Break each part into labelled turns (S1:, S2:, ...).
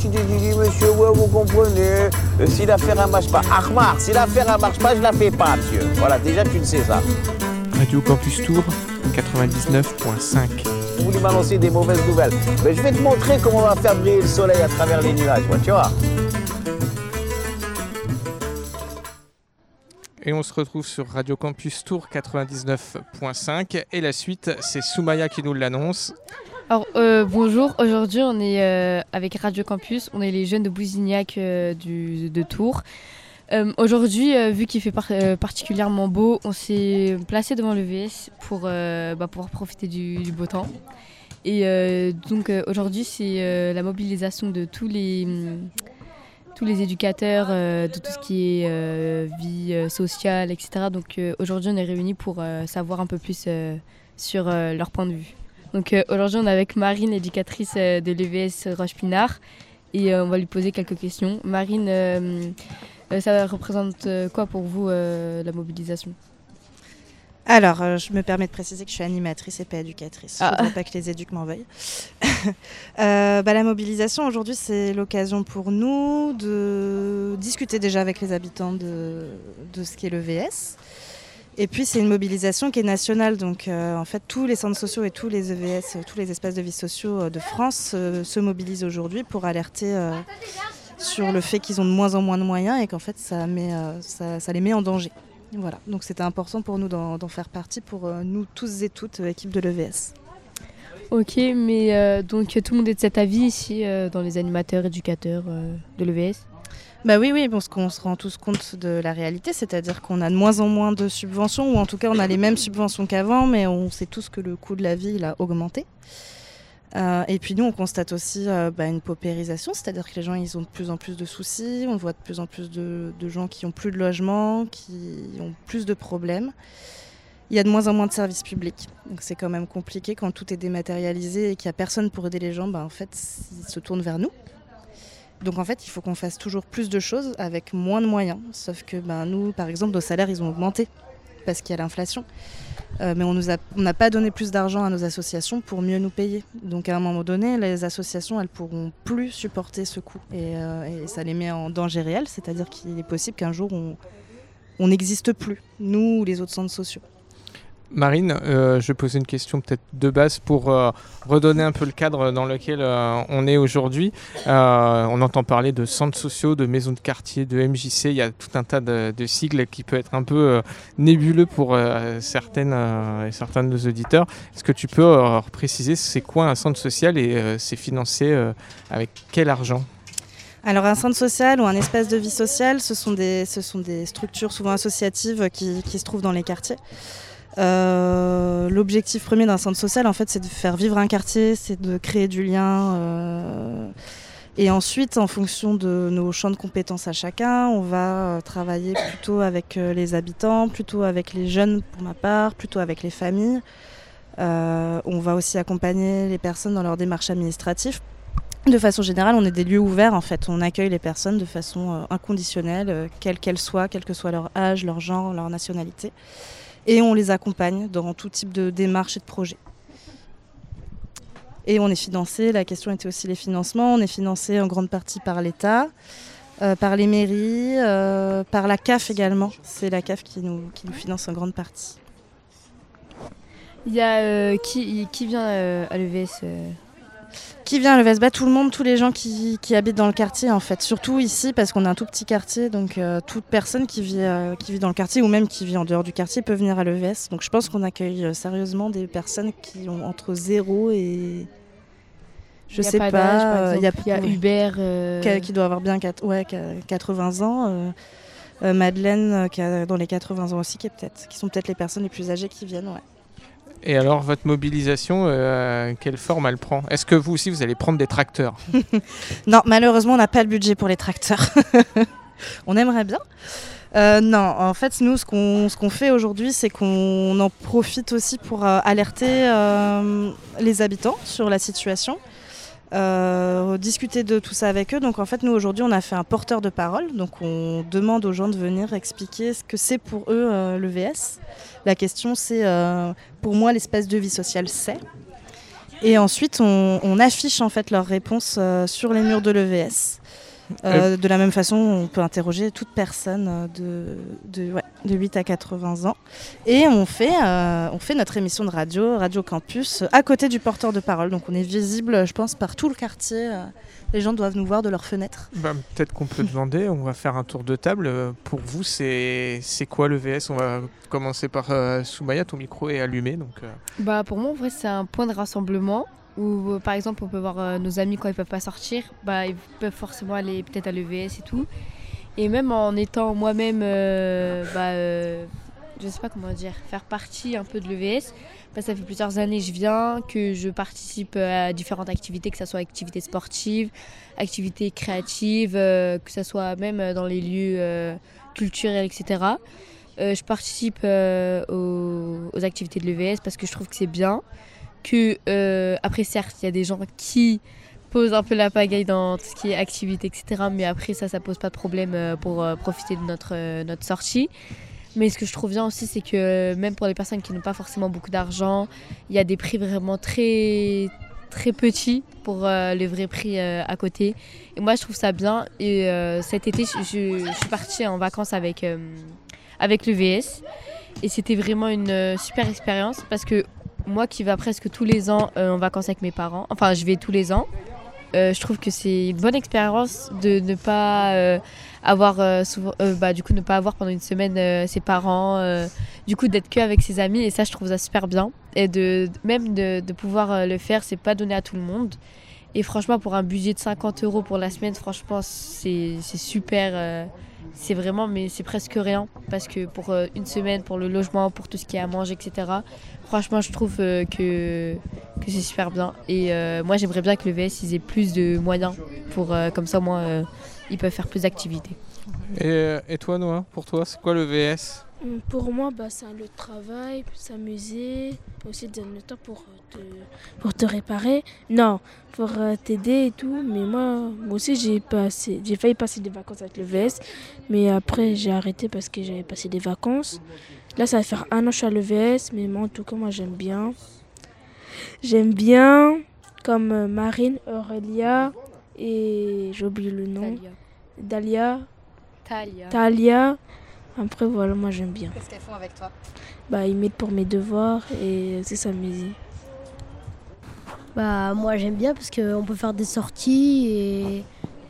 S1: tu te dis, monsieur, ouais, vous comprenez, euh, si l'affaire ne marche pas, Ahmar, si l'affaire ne marche pas, je la fais pas, monsieur. Voilà, déjà, tu le sais ça.
S2: Radio Campus Tour 99.5.
S1: Vous voulez m'annoncer des mauvaises nouvelles. Mais je vais te montrer comment on va faire briller le soleil à travers les nuages, moi, tu vois.
S2: Et on se retrouve sur Radio Campus Tour 99.5. Et la suite, c'est Soumaya qui nous l'annonce.
S3: Alors euh, bonjour, aujourd'hui on est euh, avec Radio Campus, on est les jeunes de Bousignac euh, du, de Tours. Aujourd'hui, vu qu'il fait par- particulièrement beau, on s'est placé devant le VS pour bah, pouvoir profiter du, du beau temps. Et donc aujourd'hui, c'est la mobilisation de tous les, hum, tous les éducateurs, de tout ce qui est vie sociale, etc. Donc aujourd'hui, on est réunis pour savoir un peu plus sur leur point de vue. Donc euh, aujourd'hui, on est avec Marine, éducatrice euh, de l'EVS Roche-Pinard, et euh, on va lui poser quelques questions. Marine, ça représente quoi pour vous la mobilisation?
S4: Alors, je me permets de préciser que je suis animatrice et pas éducatrice.
S3: Ah.
S4: Je ne pas que les éduques m'en veuillent. Bah, la mobilisation, aujourd'hui, c'est l'occasion pour nous de discuter déjà avec les habitants de, de ce qu'est le VS. Et puis, c'est une mobilisation qui est nationale. Donc, euh, en fait, tous les centres sociaux et tous les EVS, euh, tous les espaces de vie sociaux euh, de France se mobilisent aujourd'hui pour alerter sur le fait qu'ils ont de moins en moins de moyens et qu'en fait, ça, ça, les met en danger. Voilà, donc c'était important pour nous d'en faire partie, pour nous tous et toutes, équipe de l'EVS.
S3: Ok, mais donc tout le monde est de cet avis ici dans les animateurs, éducateurs de l'EVS
S4: Bah oui, oui, parce qu'on se rend tous compte de la réalité, c'est-à-dire qu'on a de moins en moins de subventions, ou en tout cas on a les mêmes subventions qu'avant, mais on sait tous que le coût de la vie il a augmenté. Euh, et puis nous, on constate aussi euh, bah, une paupérisation, c'est-à-dire que les gens ils ont de plus en plus de soucis, on voit de plus en plus de, gens qui ont plus de logement, qui ont plus de problèmes. Il y a de moins en moins de services publics, donc c'est quand même compliqué quand tout est dématérialisé et qu'il n'y a personne pour aider les gens. Bah, en fait, ils se tournent vers nous. Donc en fait, il faut qu'on fasse toujours plus de choses avec moins de moyens. Sauf que ben, nous, par exemple, nos salaires, ils ont augmenté parce qu'il y a l'inflation. Euh, mais on n'a pas donné plus d'argent à nos associations pour mieux nous payer. Donc à un moment donné, les associations, elles pourront plus supporter ce coût. Et, euh, et ça les met en danger réel, c'est-à-dire qu'il est possible qu'un jour, on n'existe plus, nous ou les autres centres sociaux.
S2: Marine, euh, je vais poser une question peut-être de base pour euh, redonner un peu le cadre dans lequel euh, on est aujourd'hui. On entend parler de centres sociaux, de maisons de quartier, de MJC. Il y a tout un tas de, sigles qui peut être un peu nébuleux pour certaines et certains de nos auditeurs. Est-ce que tu peux préciser c'est quoi un centre social et c'est financé avec quel argent?
S4: Alors un centre social ou un espace de vie sociale, ce sont des, ce sont des structures souvent associatives qui se trouvent dans les quartiers. Euh, L'objectif premier d'un centre social, en fait, c'est de faire vivre un quartier, c'est de créer du lien. euh, et ensuite, en fonction de nos champs de compétences à chacun, on va euh, travailler plutôt avec les habitants, plutôt avec les jeunes pour ma part, plutôt avec les familles. On va aussi accompagner les personnes dans leur démarche administrative de façon générale, on est des lieux ouverts en fait. On accueille les personnes de façon inconditionnelle, quelles qu'elles soient, quel que soit leur âge, leur genre, leur nationalité. Et on les accompagne dans tout type de démarche et de projet. Et on est financé, la question était aussi les financements, on est financé en grande partie par l'État, euh, par les mairies, euh, par la CAF également. C'est la CAF qui nous, finance en grande partie.
S3: Il y a euh, qui, qui vient à l'EVS
S4: Qui vient à le VSBA Tout le monde, tous les gens qui, qui habitent dans le quartier en fait. Surtout ici parce qu'on a un tout petit quartier, donc euh, toute personne qui vit, euh, qui vit dans le quartier ou même qui vit en dehors du quartier peut venir à l'EVS. Donc je pense qu'on accueille euh, sérieusement des personnes qui ont entre 0 et... Je sais
S3: pas
S4: il y a,
S3: y Hubert. euh,
S4: qui, qui doit avoir bien quat- ouais, qui a 80 ans. Madeleine qui a dans les 80 ans aussi, qui, est peut-être, qui sont peut-être les personnes les plus âgées qui viennent. Ouais.
S2: Et alors, votre mobilisation, euh, quelle forme elle prend? Est-ce que vous aussi, vous allez prendre des tracteurs?
S4: Non, malheureusement, on n'a pas le budget pour les tracteurs. on aimerait bien. Euh, non, en fait, nous, ce qu'on ce fait aujourd'hui, c'est qu'on en profite aussi pour euh, alerter les habitants sur la situation, euh, discuter de tout ça avec eux. Donc, en fait, nous, aujourd'hui, on a fait un porteur de parole. Donc, on demande aux gens de venir expliquer ce que c'est pour eux euh, le VS. La question, c'est, euh, pour moi, l'espace de vie sociale, c'est. Et ensuite, on, on affiche en fait leurs réponses euh, sur les murs de l'EVS. Euh, de la même façon, on peut interroger toute personne euh, de, de, ouais, de 8 à 80 ans. Et on fait, euh, on fait notre émission de radio, Radio Campus, à côté du porteur de parole. Donc on est visible, je pense, par tout le quartier. euh, Les gens doivent nous voir de leurs fenêtres.
S2: Bah, Peut-être qu'on peut demander, on va faire un tour de table. Euh, Pour vous, c'est c'est quoi le VS On va commencer par euh, Soumaya, ton micro est allumé. Donc, euh,
S3: Bah pour moi en vrai c'est un point de rassemblement où euh, par exemple on peut voir euh, nos amis quand ils peuvent pas sortir, bah ils peuvent forcément aller peut-être à l'EVS et tout. Et même en étant moi-même euh, bah euh, je sais pas comment dire, faire partie un peu de l'EVS, bah, ça fait plusieurs années que je viens, que je participe à différentes activités, que ce soit activités sportives, activités créatives, que ce soit même dans les lieux culturels, etc. Je participe aux activités de l'EVS parce que je trouve que c'est bien. Euh, après, certes, il y a des gens qui posent un peu la pagaille dans tout ce qui est activité, etc. Mais après, ça, ça pose pas de problème euh, pour euh, profiter de notre, notre sortie. Mais ce que je trouve bien aussi, c'est que même pour les personnes qui n'ont pas forcément beaucoup d'argent, il y a des prix vraiment très, très petits pour euh, le vrai prix à côté. Et moi, je trouve ça bien. Et cet été, je, je- suis partie en vacances avec, avec l'EVS. Et c'était vraiment une super expérience parce que moi qui vais presque tous les ans euh, en vacances avec mes parents, enfin je vais tous les ans, euh, je trouve que c'est une bonne expérience de ne pas euh, avoir bah, du coup ne pas avoir pendant une semaine ses parents, du coup d'être que avec ses amis. Et ça je trouve ça super bien. Et de même de, de pouvoir le faire c'est pas donné à tout le monde. Et franchement pour un budget de 50 euros pour la semaine franchement c'est super c'est vraiment mais c'est presque rien. Parce que pour euh, une semaine pour le logement pour tout ce qui est à manger etc franchement je trouve euh, que que c'est super bien. Et euh, moi j'aimerais bien que le VS ils aient plus de moyens pour comme ça moi ils peuvent faire plus d'activités.
S2: Et, et toi, Noah, pour toi, c'est quoi le VS
S5: Pour moi, bah, c'est de travail, s'amuser, aussi donner le temps pour euh, te, pour te réparer. Non, pour euh, t'aider et tout. Mais moi, moi aussi, j'ai passé, j'ai failli passer des vacances avec le VS. Mais après, j'ai arrêté parce que j'avais passé des vacances. Là, ça va faire un an que je suis à l'EVS. Mais moi, en tout cas, moi, j'aime bien. J'aime bien, comme euh, Marine, Aurélia et j'ai oublié le nom. Dalia,
S3: Talia
S5: Talia. Après, voilà, moi, j'aime bien.
S4: Qu'est-ce qu'elles font avec toi?
S5: Bah, ils m'aident pour mes devoirs et c'est s'amuser.
S6: Bah moi j'aime bien parce qu'on peut faire des sorties et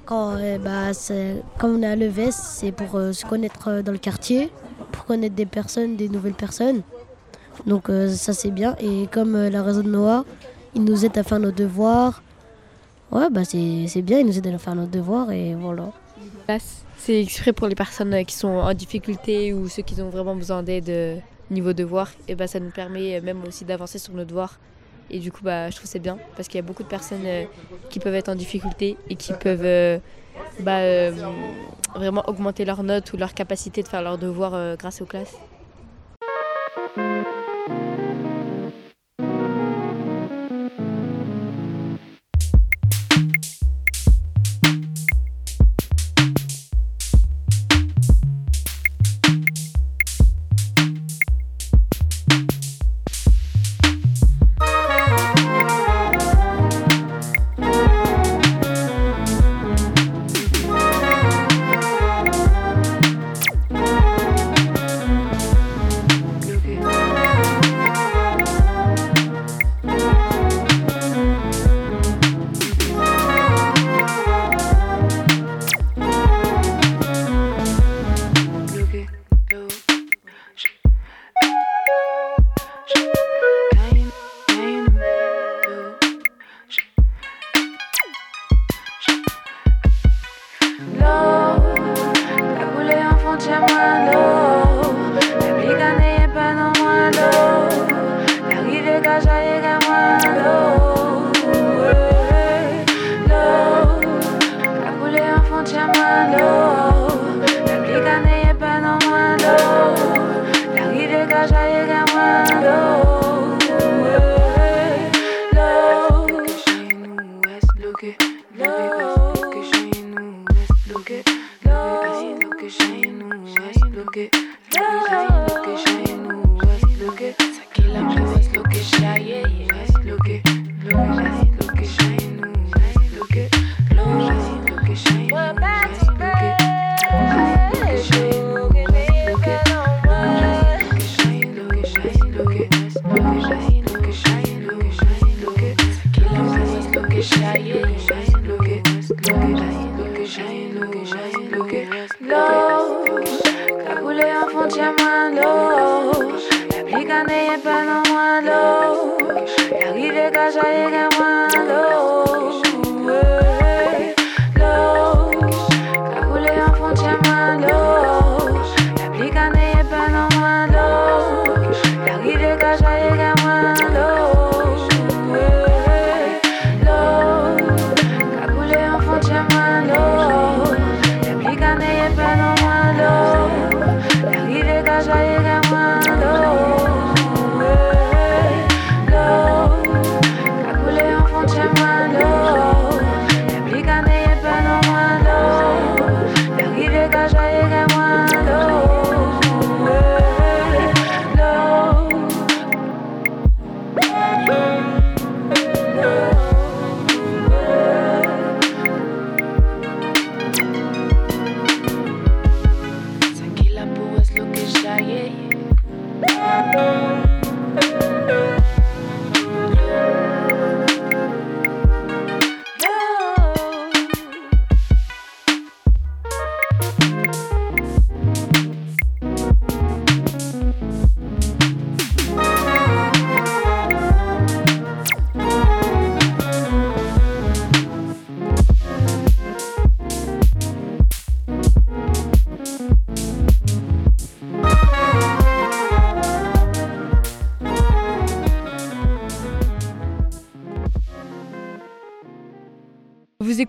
S6: quand euh, bah, c'est- quand on est à l'EVS c'est pour euh, se connaître euh, dans le quartier, pour connaître des personnes, des nouvelles personnes. Donc euh, ça c'est bien et comme euh, la réseau de Noah, il nous aide à faire nos devoirs. Ouais bah c'est c'est bien, il nous aide à faire nos devoirs et voilà.
S3: place. C'est exprès pour les personnes euh, qui sont en difficulté ou ceux qui ont vraiment besoin d'aide euh, niveau devoir. Et bah, ça nous permet euh, même aussi d'avancer sur nos devoirs. Et du coup, bah, je trouve c'est bien parce qu'il y a beaucoup de personnes qui peuvent être en difficulté et qui peuvent bah, vraiment augmenter leurs notes ou leur capacité de faire leurs devoirs grâce aux classes.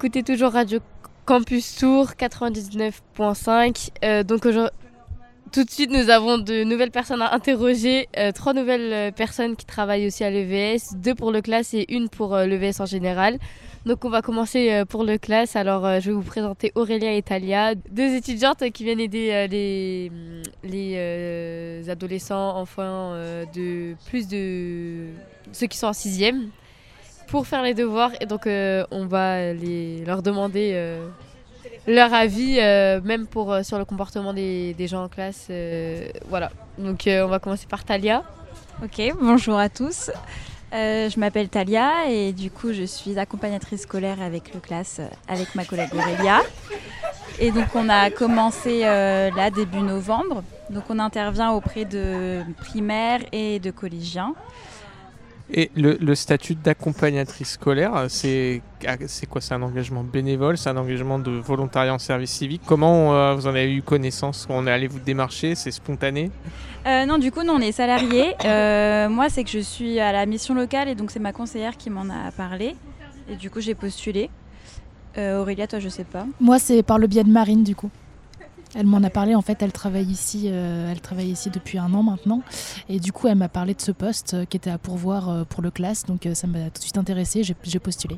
S3: Écoutez toujours Radio Campus Tour 99.5. Euh, tout de suite, nous avons de nouvelles personnes à interroger. Euh, trois nouvelles euh, personnes qui travaillent aussi à l'EVS, deux pour le classe et une pour l'EVS en général. Donc on va commencer pour le classe. Alors je vais vous présenter Aurélia et Talia, deux étudiantes qui viennent aider les, les adolescents, enfants de plus de ceux qui sont en sixième pour faire les devoirs. Et donc, euh, on va les, leur demander euh, leur avis, euh, même pour, sur le comportement des, des gens en classe. voilà. Donc, on va commencer par Talia.
S7: Ok, bonjour à tous. Je m'appelle Talia et du coup je suis accompagnatrice scolaire avec le classe, avec ma collègue Aurélia. Et donc on a commencé là début novembre. Donc on intervient auprès de primaires et de collégiens.
S2: Et le, le statut d'accompagnatrice scolaire, c'est ah, c'est quoi? C'est un engagement bénévole C'est un engagement de volontariat en service civique? Comment euh, vous en avez eu connaissance? On est allé vous démarcher C'est spontané?
S7: Euh, non, du coup, nous, on est salariés. Euh, moi, c'est que je suis à la mission locale et donc c'est ma conseillère qui m'en a parlé. Et du coup, j'ai postulé. Euh, Aurélia, toi, je sais pas.
S8: Moi, c'est par le biais de Marine, du coup. Elle m'en a parlé, en fait, elle travaille ici, euh, elle travaille ici depuis un an maintenant. Et du coup, elle m'a parlé de ce poste euh, qui était à pourvoir euh, pour le classe. Donc, euh, ça m'a tout de suite intéressée, j'ai j'ai postulé.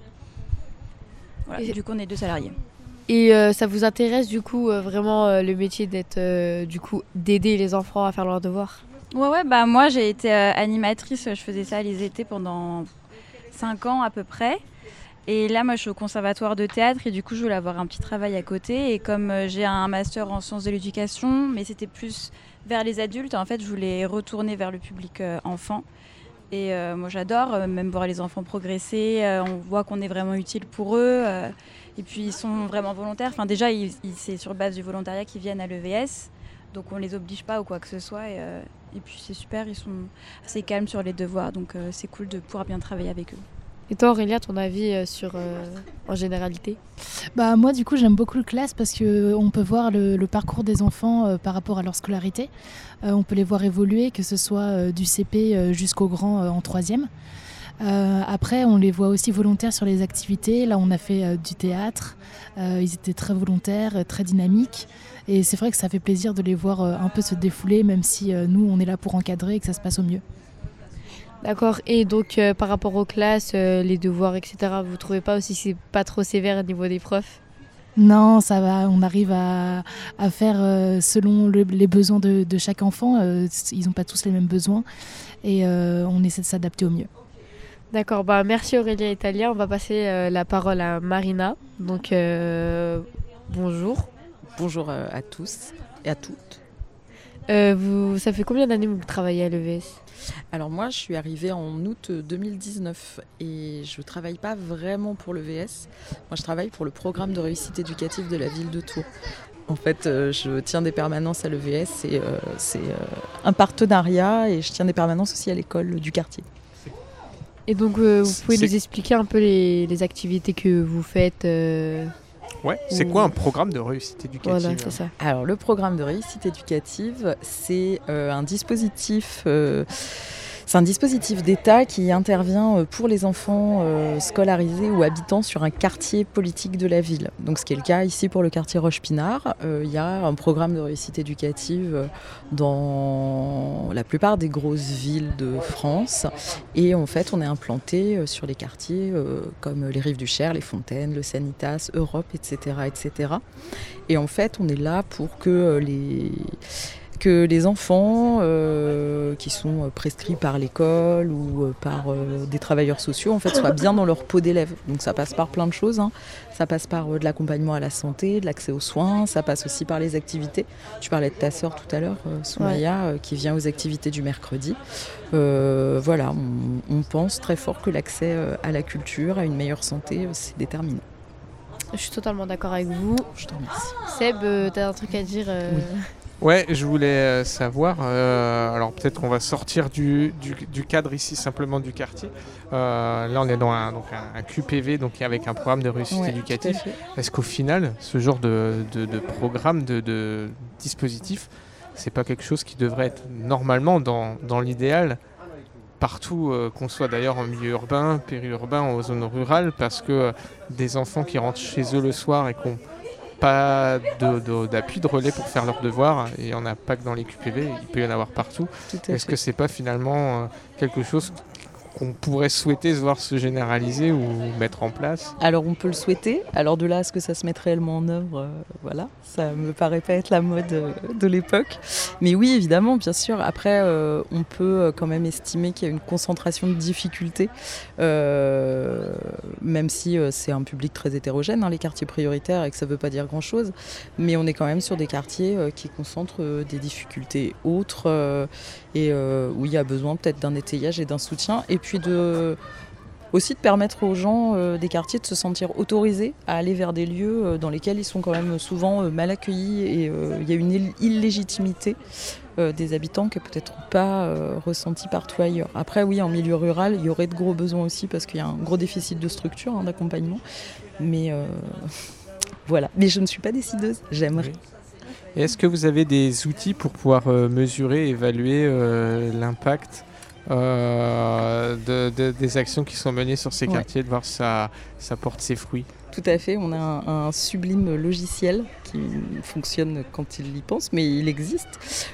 S7: Voilà,
S3: Et-
S7: Du coup, on est deux salariés.
S3: Et euh, ça vous intéresse du coup euh, vraiment euh, le métier d'être euh, du coup d'aider les enfants à faire leurs devoirs?
S7: Ouais, ouais, bah moi j'ai été euh, animatrice, je faisais ça les étés pendant 5 ans à peu près. Et là, moi je suis au conservatoire de théâtre et du coup je voulais avoir un petit travail à côté. Et comme euh, j'ai un master en sciences de l'éducation, mais c'était plus vers les adultes, en fait je voulais retourner vers le public euh, enfant. Et euh, moi j'adore même voir les enfants progresser, on voit qu'on est vraiment utile pour eux. et puis ils sont vraiment volontaires. Enfin déjà, c'est sur base du volontariat qu'ils viennent à l'EVS. Donc on les oblige pas ou quoi que ce soit. Et, puis c'est super, ils sont assez calmes sur les devoirs. Donc c'est cool de pouvoir bien travailler avec eux.
S3: Et toi Aurélia, ton avis euh, sur euh, en généralité?
S8: Bah, moi, du coup, j'aime beaucoup le classe parce qu'on peut voir le, parcours des enfants euh, par rapport à leur scolarité. Euh, on peut les voir évoluer, que ce soit euh, du CP euh, jusqu'au grand euh, en troisième. Euh, après, on les voit aussi volontaires sur les activités. Là, on a fait euh, du théâtre. Euh, ils étaient très volontaires, euh, très dynamiques. Et c'est vrai que ça fait plaisir de les voir euh, un peu se défouler, même si euh, nous, on est là pour encadrer et que ça se passe au mieux.
S3: D'accord. Et donc euh, par rapport aux classes, euh, les devoirs, etc. Vous trouvez pas aussi que c'est pas trop sévère au niveau des profs?
S8: Non, ça va. On arrive à, à faire euh, selon le- les besoins de, de chaque enfant. Euh, ils n'ont pas tous les mêmes besoins. Et euh, on essaie de s'adapter au mieux.
S3: D'accord, bah merci Aurélia et Talia. On va passer euh, la parole à Marina. Donc euh, bonjour.
S9: Bonjour à tous et à toutes.
S3: Euh, vous, ça fait combien d'années que vous travaillez à l'EVS
S9: Alors moi, je suis arrivée en août 2019 et je travaille pas vraiment pour l'EVS. Moi, je travaille pour le programme de réussite éducative de la ville de Tours. En fait, euh, je tiens des permanences à l'EVS, c'est euh, c'est, euh, un partenariat et je tiens des permanences aussi à l'école du quartier.
S3: Et donc, euh, vous pouvez nous expliquer un peu les, les activités que vous faites euh,
S2: Ouais, c'est quoi un programme de réussite éducative
S3: Voilà, c'est ça.
S9: Alors, le programme de réussite éducative, c'est euh, un dispositif. euh, c'est un dispositif d'État qui intervient euh, pour les enfants euh, scolarisés ou habitants sur un quartier politique de la ville. Donc, ce qui est le cas ici pour le quartier Roche-Pinard. Euh, Il y a un programme de réussite éducative dans la plupart des grosses villes de France. Et en fait, on est implanté sur les quartiers comme les Rives du Cher, les Fontaines, le Sanitas, Europe, etc., etc. Et en fait, on est là pour que les que les enfants euh, qui sont euh, prescrits par l'école ou euh, par euh, des travailleurs sociaux en fait soient bien dans leur peau d'élève. Donc ça passe par plein de choses. hein. Ça passe par de l'accompagnement à la santé, de l'accès aux soins. Ça passe aussi par les activités. Tu parlais de ta sœur tout à l'heure, Soumaya, qui vient aux activités du mercredi. Euh, voilà, on, on pense très fort que l'accès à la culture, à une meilleure santé, c'est déterminant.
S3: Je suis totalement d'accord avec vous.
S9: Je te remercie.
S3: Seb, euh, t'as un truc à dire euh,
S2: Ouais, je voulais euh, savoir, euh, alors peut-être qu'on va sortir du, du- du cadre ici simplement du quartier. Euh, là, on est dans un, donc un, un QPV, donc avec un programme de réussite
S9: Ouais,
S2: éducative. Est-ce qu'au final, ce genre de, de- de programme, de, de dispositif, c'est pas quelque chose qui devrait être normalement dans, dans l'idéal partout, euh, qu'on soit d'ailleurs en milieu urbain, périurbain, en zone rurale, parce que des enfants qui rentrent chez eux le soir et qui n'ont pas de- d'appui de, relais pour faire leurs devoirs, et il n'y en a pas que dans les QPV, il peut y en avoir partout. Est-ce que c'est pas finalement euh, quelque chose qu'on pourrait souhaiter voir se généraliser ou mettre en place
S9: Alors on peut le souhaiter. Alors de là à ce que ça se mette réellement en œuvre, euh, voilà, ça me paraît pas être la mode euh, de l'époque. Mais oui, évidemment, bien sûr. Après, euh, on peut quand même estimer qu'il y a une concentration de difficultés, même si c'est un public très hétérogène, hein, les quartiers prioritaires, et que ça veut pas dire grand-chose. Mais on est quand même sur des quartiers qui concentrent des difficultés autres et euh, où il y a besoin peut-être d'un étayage et d'un soutien. Et puis aussi de permettre aux gens euh, des quartiers de se sentir autorisés à aller vers des lieux euh, dans lesquels ils sont quand même souvent mal accueillis et il y a une ill- illégitimité des habitants qui est peut-être pas ressentie partout ailleurs. Après oui, en milieu rural, il y aurait de gros besoins aussi parce qu'il y a un gros déficit de structure, hein, d'accompagnement. Mais voilà. Mais je ne suis pas décideuse, j'aimerais.
S2: Est-ce que vous avez des outils pour pouvoir euh, mesurer, évaluer euh, l'impact euh, de- de- des actions qui sont menées sur ces
S9: Ouais.
S2: quartiers, de voir si ça, ça porte ses fruits?
S9: Tout à fait, on a un, un sublime logiciel qui fonctionne quand il y pense, mais il existe.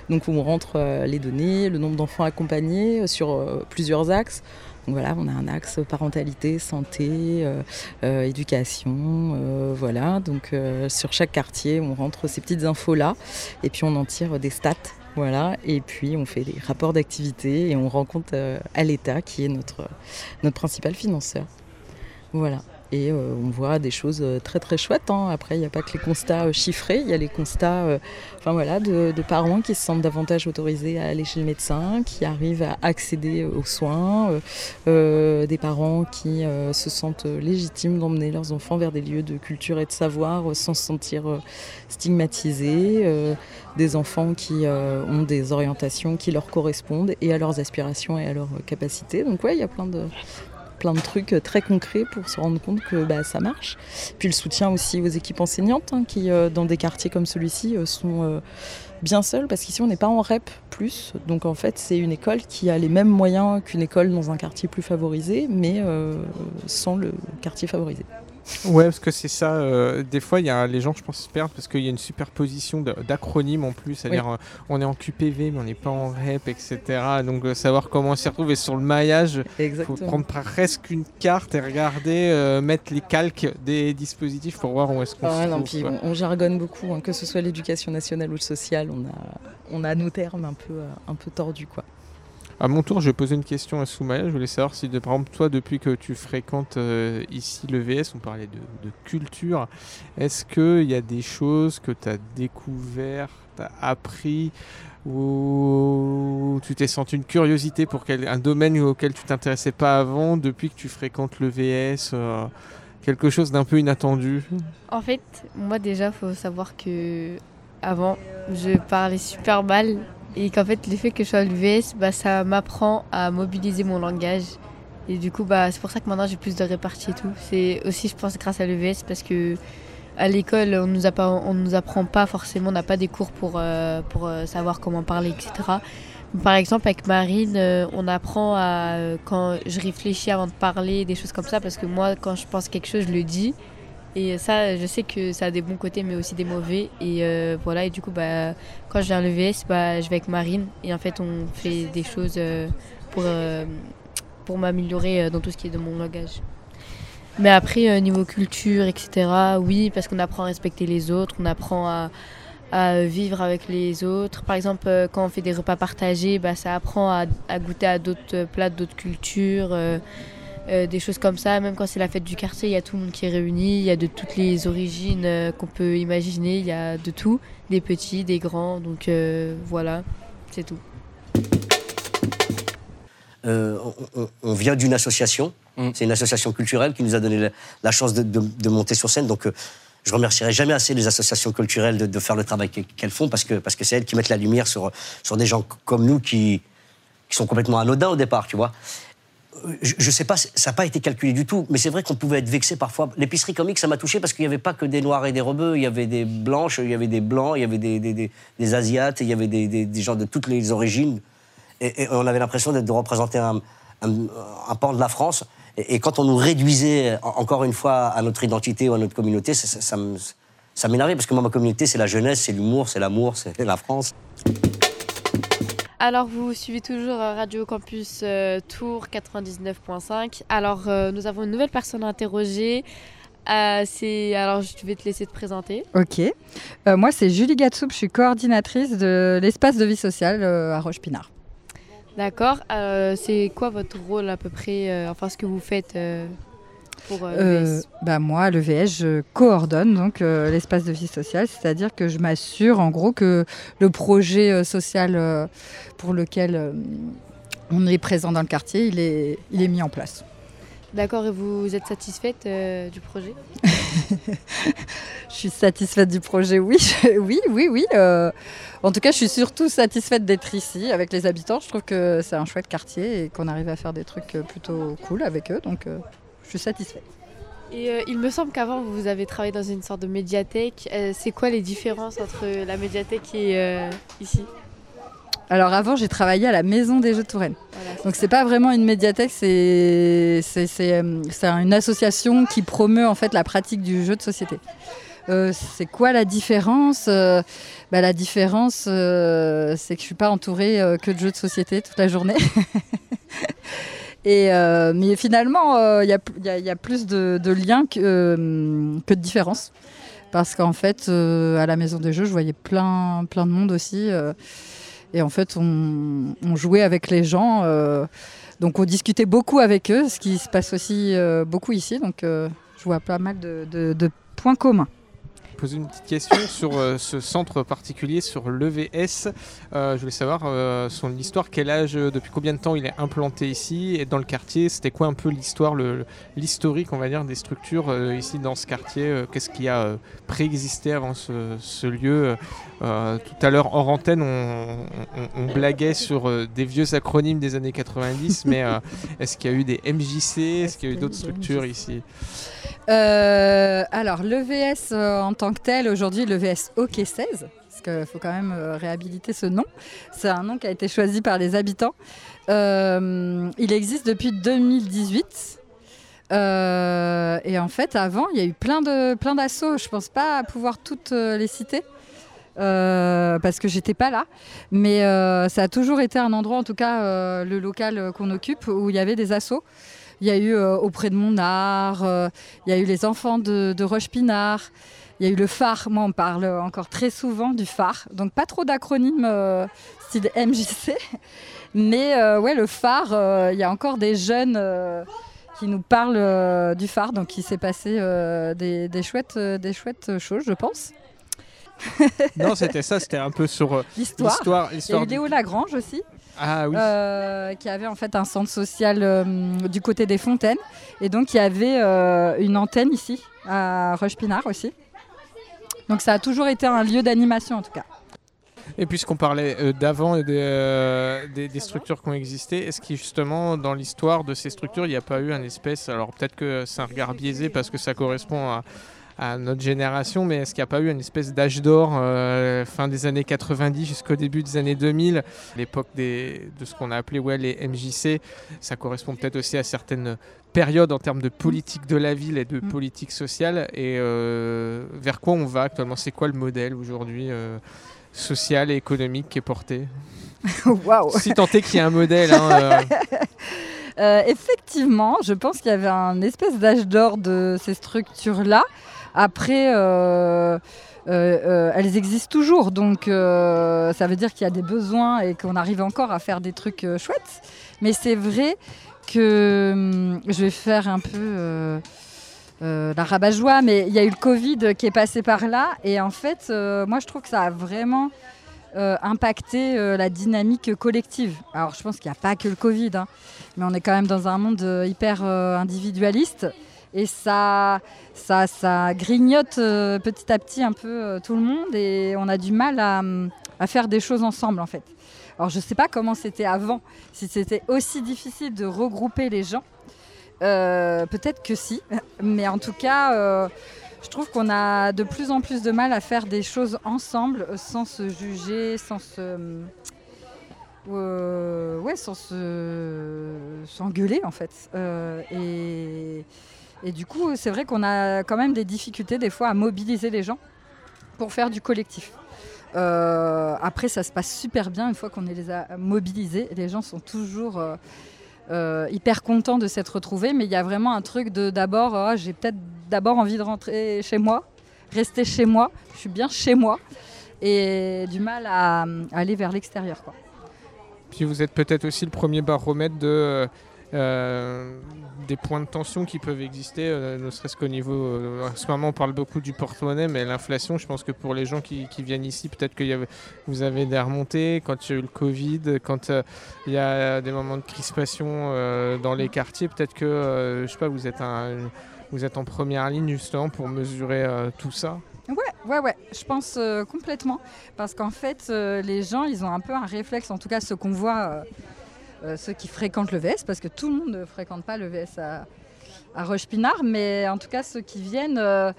S9: Donc on rentre les données, le nombre d'enfants accompagnés sur plusieurs axes. Donc voilà, on a un axe parentalité, santé, euh, euh, éducation, euh, voilà. Donc sur chaque quartier, on rentre ces petites infos là, et puis on en tire des stats. Voilà, et puis on fait des rapports d'activité et on rencontre euh, à l'État qui est notre, notre principal financeur. Voilà. Et euh, on voit des choses euh, très très chouettes. hein. Après, il n'y a pas que les constats euh, chiffrés, il y a les constats enfin, voilà, de, parents qui se sentent davantage autorisés à aller chez le médecin, qui arrivent à accéder aux soins, des parents qui se sentent légitimes d'emmener leurs enfants vers des lieux de culture et de savoir sans se sentir stigmatisés, des enfants qui ont des orientations qui leur correspondent et à leurs aspirations et à leurs capacités. Donc ouais, il y a plein de, plein de trucs euh, très concrets pour se rendre compte que bah, ça marche. Puis le soutien aussi aux équipes enseignantes hein, qui, euh, dans des quartiers comme celui-ci, euh, sont bien seules parce qu'ici on n'est pas en REP plus. Donc en fait, c'est une école qui a les mêmes moyens qu'une école dans un quartier plus favorisé, mais sans le quartier favorisé.
S2: Ouais, parce que c'est ça. euh, des fois, il y a les gens, je pense, se perdent parce qu'il y a une superposition d'acronymes en plus. C'est-à-dire, euh, on est en QPV, mais on n'est pas en REP, etc. Donc, euh, savoir comment on s'y retrouve. Et sur le maillage, il faut prendre presque une carte et regarder, mettre les calques des dispositifs pour voir où est-ce qu'on
S9: Ah
S2: se
S9: non,
S2: trouve.
S9: puis on, on jargonne beaucoup, hein, que ce soit l'éducation nationale ou le social, on a, on a nos termes un peu, un peu tordus. Quoi.
S2: À mon tour, je vais poser une question à Soumaya. Je voulais savoir si, de, par exemple, toi, depuis que tu fréquentes euh, ici le VS, on parlait de, culture, est-ce qu'il y a des choses que tu as découvert, tu as appris, ou tu t'es senti une curiosité pour quel, un domaine auquel tu t'intéressais pas avant depuis que tu fréquentes le VS euh, Quelque chose d'un peu inattendu?
S3: En fait, moi déjà, faut savoir que avant, je parlais super mal et qu'en fait, le fait que je sois à l'UVS, bah, ça m'apprend à mobiliser mon langage. Et du coup, bah, c'est pour ça que maintenant j'ai plus de répartie et tout. C'est aussi, je pense, grâce à l'UVS parce que à l'école, on nous pas, on nous apprend pas forcément, on n'a pas des cours pour, euh, pour euh, savoir comment parler, etc. Par exemple, avec Marine, euh, on apprend à, quand je réfléchis avant de parler, des choses comme ça, parce que moi, quand je pense quelque chose, je le dis. Et ça, je sais que ça a des bons côtés, mais aussi des mauvais. Et euh, voilà, et du coup, bah, quand je viens à l'EVS, bah, je vais avec Marine. Et en fait, on fait des choses euh, pour, euh, pour m'améliorer dans tout ce qui est de mon langage. Mais après, niveau culture, etc., oui, parce qu'on apprend à respecter les autres, on apprend à, vivre avec les autres. Par exemple, quand on fait des repas partagés, bah, ça apprend à, goûter à d'autres plats, d'autres cultures, euh, des choses comme ça. Même quand c'est la fête du quartier, il y a tout le monde qui est réuni, il y a de toutes les origines euh, qu'on peut imaginer, il y a de tout, des petits, des grands, donc euh, voilà, c'est tout.
S10: Euh, on, vient d'une association, c'est une association culturelle qui nous a donné la, la chance de, de- de monter sur scène. Donc, euh, je remercierai jamais assez les associations culturelles de, de faire le travail qu'e- qu'elles font parce que parce que c'est elles qui mettent la lumière sur sur des gens comme nous qui qui sont complètement anodins au départ, tu vois. Je, je sais pas, ça n'a pas été calculé du tout, mais c'est vrai qu'on pouvait être vexé parfois. L'épicerie comique, ça m'a touché parce qu'il n'y avait pas que des noirs et des rebeux, il y avait des blanches, il y avait des blancs, il y avait des, des, asiates, il y avait des, gens de toutes les origines. Et, on avait l'impression d'être- de représenter un, un- pan de la France. Et, quand on nous réduisait en- encore une fois à notre identité ou à notre communauté, ça m'énervait parce que moi, ma communauté, c'est la jeunesse, c'est l'humour, c'est l'amour, c'est la France.
S3: Alors, vous suivez toujours euh, Radio Campus euh, Tour 99.5. Alors, euh, nous avons une nouvelle personne à interroger. Euh, c'est alors, je vais te laisser te présenter.
S11: Ok. Moi, c'est Julie Gatsoub, je suis coordinatrice de l'espace de vie sociale à Roche-Pinard.
S3: D'accord. C'est quoi votre rôle à peu près Enfin, ce que vous faites pour euh,
S11: Euh,
S3: l'EVS
S11: bah moi, le VS, je coordonne donc euh, l'espace de vie sociale, c'est-à-dire que je m'assure en gros que le projet social pour lequel on est présent dans le quartier, il est, il est mis en place.
S3: D'accord. Et vous êtes satisfaite euh, du projet?
S11: Je suis satisfaite du projet, oui, oui, oui, oui. euh, en tout cas, je suis surtout satisfaite d'être ici avec les habitants. Je trouve que c'est un chouette quartier et qu'on arrive à faire des trucs plutôt cool avec eux, donc euh, je suis satisfaite.
S3: Et euh, il me semble qu'avant, vous avez travaillé dans une sorte de médiathèque. Euh, c'est quoi les différences entre la médiathèque et euh, ici?
S11: Alors avant, j'ai travaillé à la Maison des Jeux de Touraine. Donc c'est pas vraiment une médiathèque, c'est une association qui promeut en fait la pratique du jeu de société. Euh, c'est quoi la différence? Euh, bah, La différence, euh, c'est que je suis pas entourée que de jeux de société toute la journée. Euh, mais finalement, euh, il y, a, il y a- plus de, liens que, euh, que de différences. Parce qu'en fait, euh, à la maison des jeux, je voyais plein, plein de monde aussi. euh, et en fait, on, jouait avec les gens. euh, donc, on discutait beaucoup avec eux, ce qui se passe aussi euh, beaucoup ici. Donc, euh, je vois pas mal de points communs.
S2: Poser une petite question sur euh, ce centre particulier, sur l'EVS. Euh, je voulais savoir euh, son histoire, quel âge, depuis combien de temps il est implanté ici et dans le quartier? C'était quoi un peu l'histoire, l'historique, on va dire, des structures ici dans ce quartier? Qu'est-ce qui a préexisté avant ce, ce lieu? Tout à l'heure, hors antenne, on, on- on blaguait sur des vieux acronymes des années 90, mais est-ce qu'il y a eu des MJC Est-ce qu'il y a eu d'autres structures ici?
S11: Alors, l'EVS en tant que tel, aujourd'hui, l'EVS Hockey 16, parce qu'il faut quand même euh, réhabiliter ce nom. C'est un nom qui a été choisi par les habitants. Euh, il existe depuis 2018. Euh, et en fait, avant, il y a eu plein de plein d'assauts. Je pense pas pouvoir toutes les citer. parce que j'étais pas là, mais ça a toujours été un endroit, en tout cas le local qu'on occupe, où il y avait des assauts. Il y a eu auprès de Monard, il y a eu les enfants de, de Roche-Pinard, il y a eu le phare. Moi, on parle encore très souvent du phare. Donc, pas trop d'acronymes euh, style MJC. Mais euh, ouais, le phare, euh, il y a encore des jeunes qui nous parlent du phare. Donc, il s'est passé des, des chouettes, des chouettes choses, je pense.
S2: Non, c'était ça, c'était un peu sur
S11: L'histoire. Il y a eu Léo Lagrange aussi.
S2: Ah oui.
S11: euh, qui avait en fait un centre social euh, du côté des fontaines. Et donc il y avait euh, une antenne ici, à Roche-Pinard aussi. Donc ça a toujours été un lieu d'animation en tout cas.
S2: Et puisqu'on parlait euh, d'avant et euh, des, des structures qui ont existé, est-ce que justement dans l'histoire de ces structures, il n'y a pas eu un espèce, alors peut-être que c'est un regard biaisé parce que ça correspond à, à notre génération, mais est-ce qu'il n'y a pas eu une espèce d'âge d'or euh, fin des années 90 jusqu'au début des années 2000, l'époque de ce qu'on a appelé ouais, les MJC, ça correspond peut-être aussi à certaines périodes en termes de politique de la ville et de politique sociale, et euh, vers quoi on va actuellement? C'est quoi le modèle aujourd'hui euh, social et économique qui est porté?
S11: Waouh!
S2: Si tant est qu'il y a un modèle. hein,
S11: effectivement, je pense qu'il y avait un espèce d'âge d'or de ces structures-là. Après, euh, euh, euh, elles existent toujours, donc ça veut dire qu'il y a des besoins et qu'on arrive encore à faire des trucs chouettes. Mais c'est vrai que hum, je vais faire un peu la rabat-joie, mais il y a eu le Covid qui est passé par là, et en fait, moi je trouve que ça a vraiment euh, la dynamique collective. Alors je pense qu'il n'y a pas que le Covid, hein, mais on est quand même dans un monde hyper individualiste et ça, ça, ça grignote euh, petit à petit un peu euh, tout le monde et on a du mal à, à faire des choses ensemble en fait. Alors je ne sais pas comment c'était avant, si c'était aussi difficile de regrouper les gens. Euh, Peut-être que si, mais en tout cas, je trouve qu'on a de plus en plus de mal à faire des choses ensemble sans se juger, sans se. euh, ouais, sans se. s'engueuler en fait. Et, et du coup, c'est vrai qu'on a quand même des difficultés des fois à mobiliser les gens pour faire du collectif. Euh, après, ça se passe super bien une fois qu'on les a mobilisés. Les gens sont toujours euh, euh, hyper contents de s'être retrouvés, mais il y a vraiment un truc de d'abord, ah, j'ai peut-être d'abord envie de rentrer chez moi, rester chez moi, je suis bien chez moi, et du mal à, aller vers l'extérieur.
S2: Puis vous êtes peut-être aussi le premier baromètre de, des points de tension qui peuvent exister, euh, ne serait-ce qu'au niveau... euh, en ce moment, on parle beaucoup du porte-monnaie, mais l'inflation, je pense que pour les gens qui, viennent ici, peut-être que vous avez des remontées, quand il y a eu le Covid, quand euh, il y a des moments de crispation euh, dans les quartiers, peut-être que, euh, je sais pas, vous êtes, en première ligne justement pour mesurer euh, tout ça.
S11: Ouais, ouais, ouais, je pense euh, complètement. Parce qu'en fait, euh, les gens, ils ont un peu un réflexe, en tout cas ceux qu'on voit, euh, euh, ceux qui fréquentent le VS, parce que tout le monde ne fréquente pas le VS à, à Roche-Pinard, mais en tout cas ceux qui viennent, euh,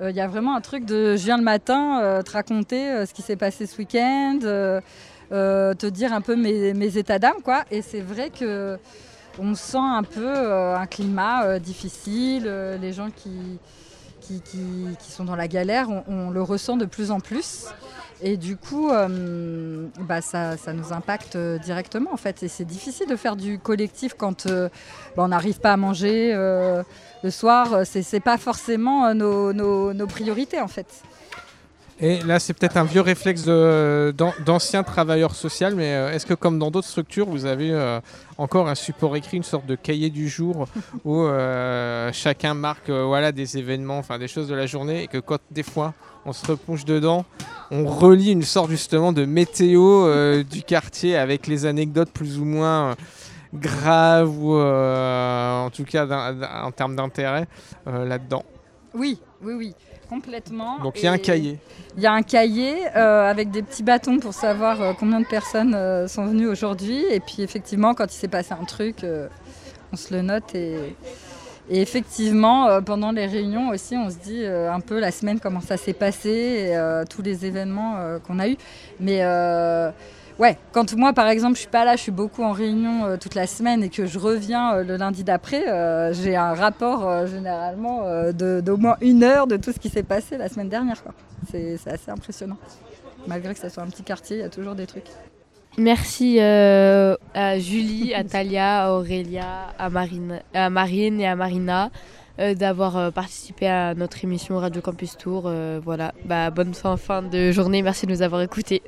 S11: euh, il y a vraiment un truc de je viens le matin euh, te raconter euh, ce qui s'est passé ce week-end, euh, euh, te dire un peu mes, états d'âme, quoi. Et c'est vrai que on sent un peu euh, un climat euh, difficile, euh, les gens qui, qui, qui- sont dans la galère, on le ressent de plus en plus. Et du coup, euh, bah, ça, ça nous impacte euh, directement en fait. Et c'est difficile de faire du collectif quand euh, bah, on n'arrive pas à manger le soir. C'est c'est pas forcément nos, nos- priorités en fait.
S2: Et là, c'est peut-être un vieux réflexe de- d'an- d'anciens travailleurs sociaux, mais est-ce que comme dans d'autres structures, vous avez encore un support écrit, une sorte de cahier du jour où chacun marque voilà, des événements, enfin des choses de la journée, et que quand des fois on se replonge dedans, on relit une sorte justement de météo euh, du quartier avec les anecdotes plus ou moins euh, graves ou euh, en tout cas en termes d'intérêt là-dedans.
S11: Oui, oui, oui, complètement.
S2: Donc il y a un cahier.
S11: Il y a un cahier euh, avec des petits bâtons pour savoir euh, combien de personnes euh, sont venues aujourd'hui. Et puis effectivement, quand il s'est passé un truc, on se le note. Et, et effectivement, euh, pendant les réunions aussi, on se dit euh, un peu la semaine comment ça s'est passé, et, euh, tous les événements qu'on a eus. Mais ouais, quand moi par exemple je suis pas là, je suis beaucoup en réunion toute la semaine et que je reviens le lundi d'après, j'ai un rapport généralement d'au moins une heure de tout ce qui s'est passé la semaine dernière. C'est c'est assez impressionnant. Malgré que ça soit un petit quartier, il y a toujours des trucs.
S3: Merci euh, à Julie, à Talia, à Aurélia, à Marine, et à Marina euh, d'avoir euh, participé à notre émission Radio Campus Tour. Voilà, bah, bonne fin de journée. Merci de nous avoir écoutés.